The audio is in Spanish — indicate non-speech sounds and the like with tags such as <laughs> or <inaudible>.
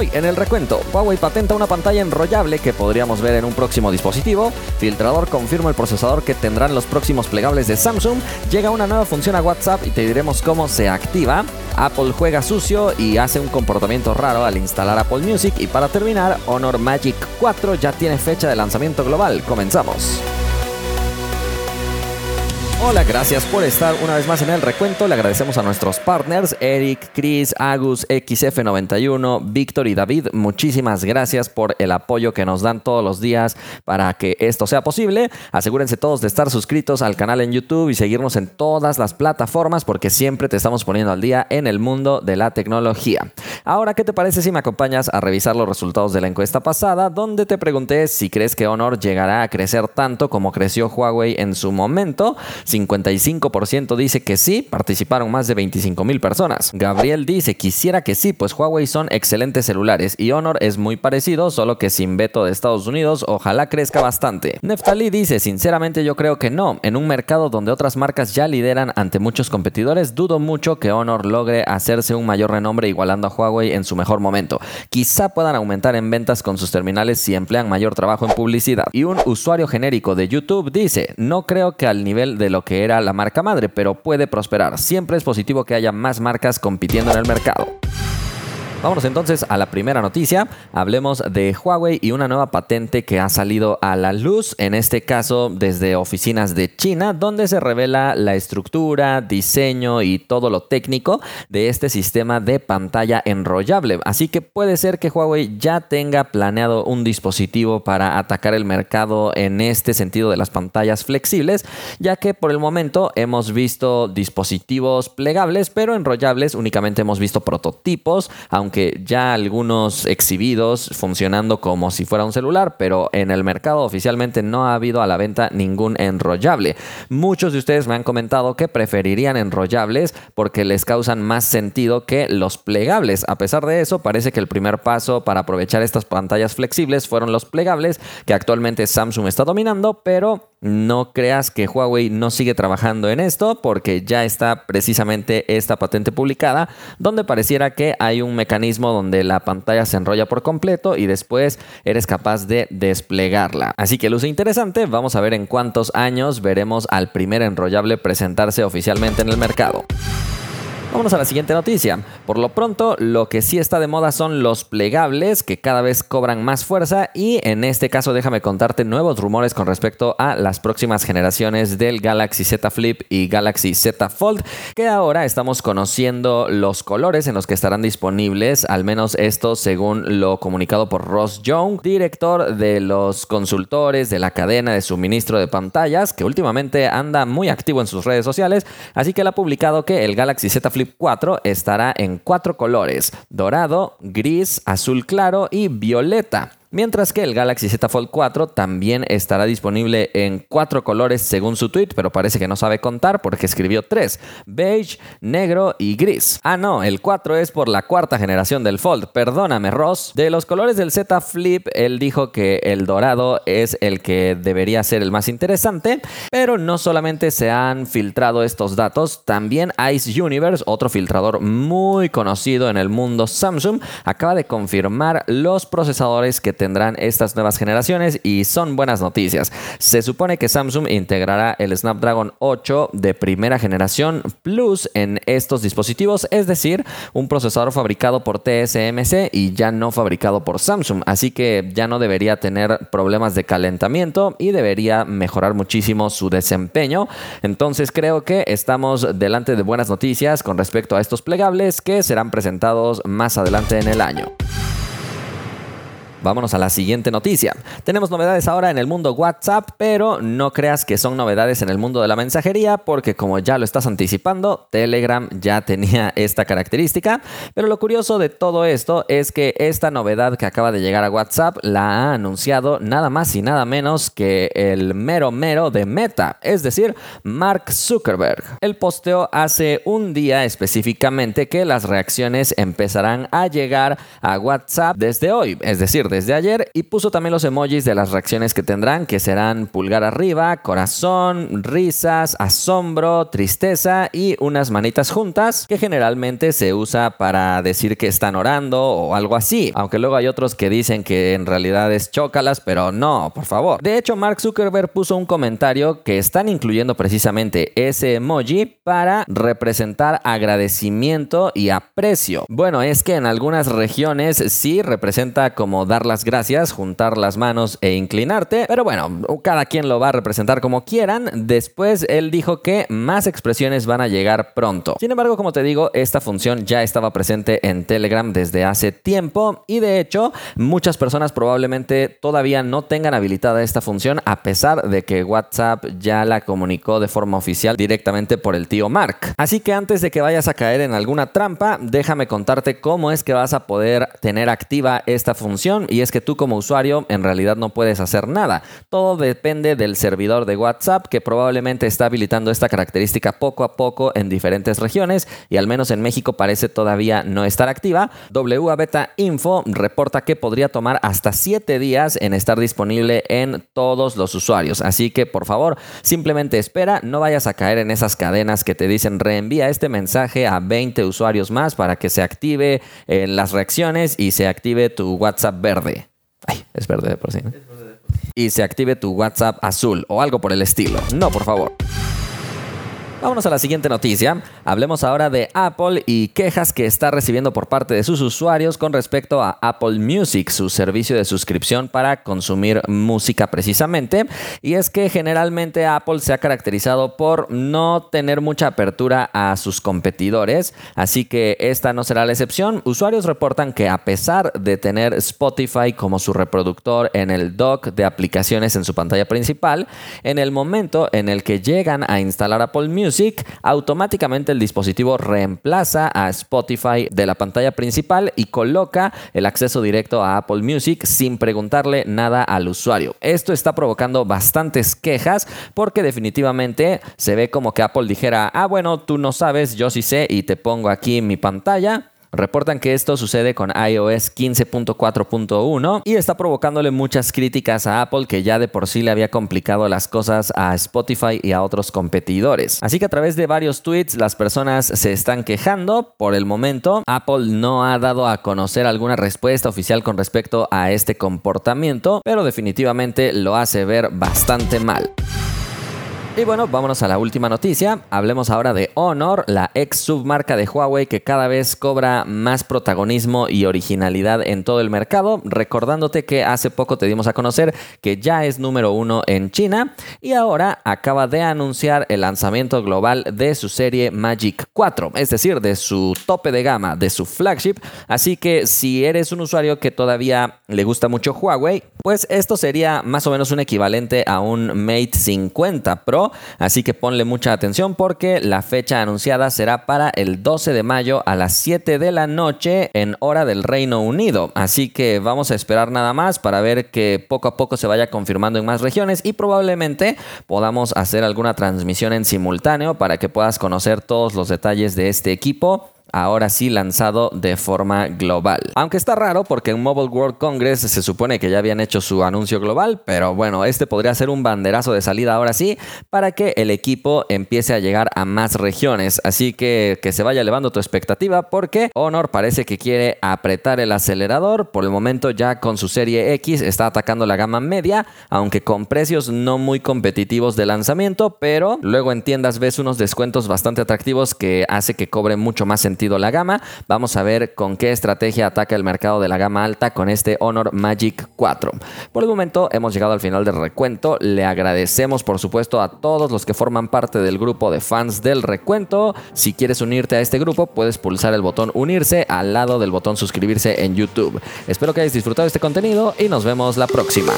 Hoy en el recuento, Huawei patenta una pantalla enrollable que podríamos ver en un próximo dispositivo, Filtrador confirma el procesador que tendrán los próximos plegables de Samsung, llega una nueva función a WhatsApp y te diremos cómo se activa, Apple juega sucio y hace un comportamiento raro al instalar Apple Music y para terminar, Honor Magic 4 ya tiene fecha de lanzamiento global. Comenzamos. Hola, gracias por estar una vez más en el recuento. Le agradecemos a nuestros partners, Eric, Chris, Agus, XF91, Víctor y David. Muchísimas gracias por el apoyo que nos dan todos los días para que esto sea posible. Asegúrense todos de estar suscritos al canal en YouTube y seguirnos en todas las plataformas porque siempre te estamos poniendo al día en el mundo de la tecnología. Ahora, ¿qué te parece si me acompañas a revisar los resultados de la encuesta pasada donde te pregunté si crees que Honor llegará a crecer tanto como creció Huawei en su momento? 55% dice que sí, participaron más de 25 mil personas. Gabriel dice, quisiera que sí, pues Huawei son excelentes celulares y Honor es muy parecido, solo que sin veto de Estados Unidos, ojalá crezca bastante. Neftali dice, sinceramente yo creo que no, en un mercado donde otras marcas ya lideran ante muchos competidores, dudo mucho que Honor logre hacerse un mayor renombre igualando a Huawei en su mejor momento. Quizá puedan aumentar en ventas con sus terminales si emplean mayor trabajo en publicidad. Y un usuario genérico de YouTube dice, no creo que al nivel de lo que era la marca madre, pero puede prosperar. Siempre es positivo que haya más marcas compitiendo en el mercado. Vámonos entonces a la primera noticia. Hablemos de Huawei y una nueva patente que ha salido a la luz, en este caso desde oficinas de China, donde se revela la estructura, diseño y todo lo técnico de este sistema de pantalla enrollable. Así que puede ser que Huawei ya tenga planeado un dispositivo para atacar el mercado en este sentido de las pantallas flexibles, ya que por el momento hemos visto dispositivos plegables, pero enrollables únicamente hemos visto prototipos, aunque que ya algunos exhibidos funcionando como si fuera un celular, pero en el mercado oficialmente no ha habido a la venta ningún enrollable. Muchos de ustedes me han comentado que preferirían enrollables porque les causan más sentido que los plegables. A pesar de eso, parece que el primer paso para aprovechar estas pantallas flexibles fueron los plegables, que actualmente Samsung está dominando, pero no creas que Huawei no sigue trabajando en esto porque ya está precisamente esta patente publicada donde pareciera que hay un mecanismo donde la pantalla se enrolla por completo y después eres capaz de desplegarla. Así que luce interesante, vamos a ver en cuántos años veremos al primer enrollable presentarse oficialmente en el mercado. Vámonos a la siguiente noticia. Por lo pronto, lo que sí está de moda son los plegables que cada vez cobran más fuerza y en este caso déjame contarte nuevos rumores con respecto a las próximas generaciones del Galaxy Z Flip y Galaxy Z Fold que ahora estamos conociendo los colores en los que estarán disponibles, al menos esto según lo comunicado por Ross Young, director de los consultores de la cadena de suministro de pantallas que últimamente anda muy activo en sus redes sociales, así que él ha publicado que el Galaxy Z Flip 4 estará en cuatro colores, dorado, gris, azul claro y violeta. Mientras que el Galaxy Z Fold 4 también estará disponible en cuatro colores según su tweet, pero parece que no sabe contar porque escribió tres, beige, negro y gris. Ah no, el 4 es por la cuarta generación del Fold, perdóname Ross. De los colores del Z Flip, él dijo que el dorado es el que debería ser el más interesante, pero no solamente se han filtrado estos datos, también Ice Universe, otro filtrador muy conocido en el mundo Samsung, acaba de confirmar los procesadores que tendrán estas nuevas generaciones y son buenas noticias. Se supone que Samsung integrará el Snapdragon 8 de primera generación Plus en estos dispositivos, es decir, un procesador fabricado por TSMC y ya no fabricado por Samsung, así que ya no debería tener problemas de calentamiento y debería mejorar muchísimo su desempeño. Entonces creo que estamos delante de buenas noticias con respecto a estos plegables que serán presentados más adelante en el año. Vámonos a la siguiente noticia. Tenemos novedades ahora en el mundo WhatsApp, pero no creas que son novedades en el mundo de la mensajería, porque como ya lo estás anticipando, Telegram ya tenía <laughs> esta característica. Pero lo curioso de todo esto es que esta novedad que acaba de llegar a WhatsApp la ha anunciado nada más y nada menos que el mero mero de Meta, es decir, Mark Zuckerberg. El posteó hace un día específicamente que las reacciones empezarán a llegar a WhatsApp desde hoy, es decir, desde ayer y puso también los emojis de las reacciones que tendrán, que serán pulgar arriba, corazón, risas, asombro, tristeza y unas manitas juntas, que generalmente se usa para decir que están orando o algo así, aunque luego hay otros que dicen que en realidad es chócalas, pero no, por favor. De hecho, Mark Zuckerberg puso un comentario que están incluyendo precisamente ese emoji para representar agradecimiento y aprecio. Bueno, es que en algunas regiones sí representa como dar las gracias, juntar las manos e inclinarte, pero bueno, cada quien lo va a representar como quieran. Después él dijo que más expresiones van a llegar pronto. Sin embargo, como te digo, esta función ya estaba presente en Telegram desde hace tiempo y de hecho muchas personas probablemente todavía no tengan habilitada esta función a pesar de que WhatsApp ya la comunicó de forma oficial directamente por el tío Mark. Así que antes de que vayas a caer en alguna trampa, déjame contarte cómo es que vas a poder tener activa esta función y es que tú como usuario en realidad no puedes hacer nada. Todo depende del servidor de WhatsApp que probablemente está habilitando esta característica poco a poco en diferentes regiones y al menos en México parece todavía no estar activa. WA Beta Info reporta que podría tomar hasta 7 días en estar disponible en todos los usuarios. Así que por favor, simplemente espera, no vayas a caer en esas cadenas que te dicen reenvía este mensaje a 20 usuarios más para que se active las reacciones y se active tu WhatsApp verde. Ay, es verde de por sí. Y se active tu WhatsApp azul o algo por el estilo. No, por favor. Vámonos a la siguiente noticia. Hablemos ahora de Apple y quejas que está recibiendo por parte de sus usuarios con respecto a Apple Music, su servicio de suscripción para consumir música precisamente. Y es que generalmente Apple se ha caracterizado por no tener mucha apertura a sus competidores, así que esta no será la excepción. Usuarios reportan que a pesar de tener Spotify como su reproductor en el dock de aplicaciones en su pantalla principal, en el momento en el que llegan a instalar Apple Music, automáticamente el dispositivo reemplaza a Spotify de la pantalla principal y coloca el acceso directo a Apple Music sin preguntarle nada al usuario. Esto está provocando bastantes quejas porque definitivamente se ve como que Apple dijera, ah bueno, tú no sabes, yo sí sé y te pongo aquí mi pantalla Reportan que esto sucede con iOS 15.4.1 y está provocándole muchas críticas a Apple que ya de por sí le había complicado las cosas a Spotify y a otros competidores. Así que a través de varios tweets las personas se están quejando. Por el momento, Apple no ha dado a conocer alguna respuesta oficial con respecto a este comportamiento, pero definitivamente lo hace ver bastante mal. Y bueno, vámonos a la última noticia. Hablemos ahora de Honor, la ex submarca de Huawei que cada vez cobra más protagonismo y originalidad en todo el mercado. Recordándote que hace poco te dimos a conocer que ya es número uno en China y ahora acaba de anunciar el lanzamiento global de su serie Magic 4, es decir, de su tope de gama, de su flagship. Así que si eres un usuario que todavía le gusta mucho Huawei, pues esto sería más o menos un equivalente a un Mate 50 Pro así que ponle mucha atención porque la fecha anunciada será para el 12 de mayo a las 7 de la noche en hora del Reino Unido. Así que vamos a esperar nada más para ver que poco a poco se vaya confirmando en más regiones y probablemente podamos hacer alguna transmisión en simultáneo para que puedas conocer todos los detalles de este equipo ahora sí lanzado de forma global. Aunque está raro porque en Mobile World Congress se supone que ya habían hecho su anuncio global, pero bueno, este podría ser un banderazo de salida ahora sí para que el equipo empiece a llegar a más regiones. Así que que se vaya elevando tu expectativa porque Honor parece que quiere apretar el acelerador. Por el momento ya con su serie X está atacando la gama media, aunque con precios no muy competitivos de lanzamiento, pero luego en tiendas ves unos descuentos bastante atractivos que hace que cobre mucho más la gama. Vamos a ver con qué estrategia ataca el mercado de la gama alta con este Honor Magic 4. Por el momento hemos llegado al final del recuento. Le agradecemos por supuesto a todos los que forman parte del grupo de fans del recuento. Si quieres unirte a este grupo puedes pulsar el botón unirse al lado del botón suscribirse en YouTube. Espero que hayas disfrutado este contenido y nos vemos la próxima.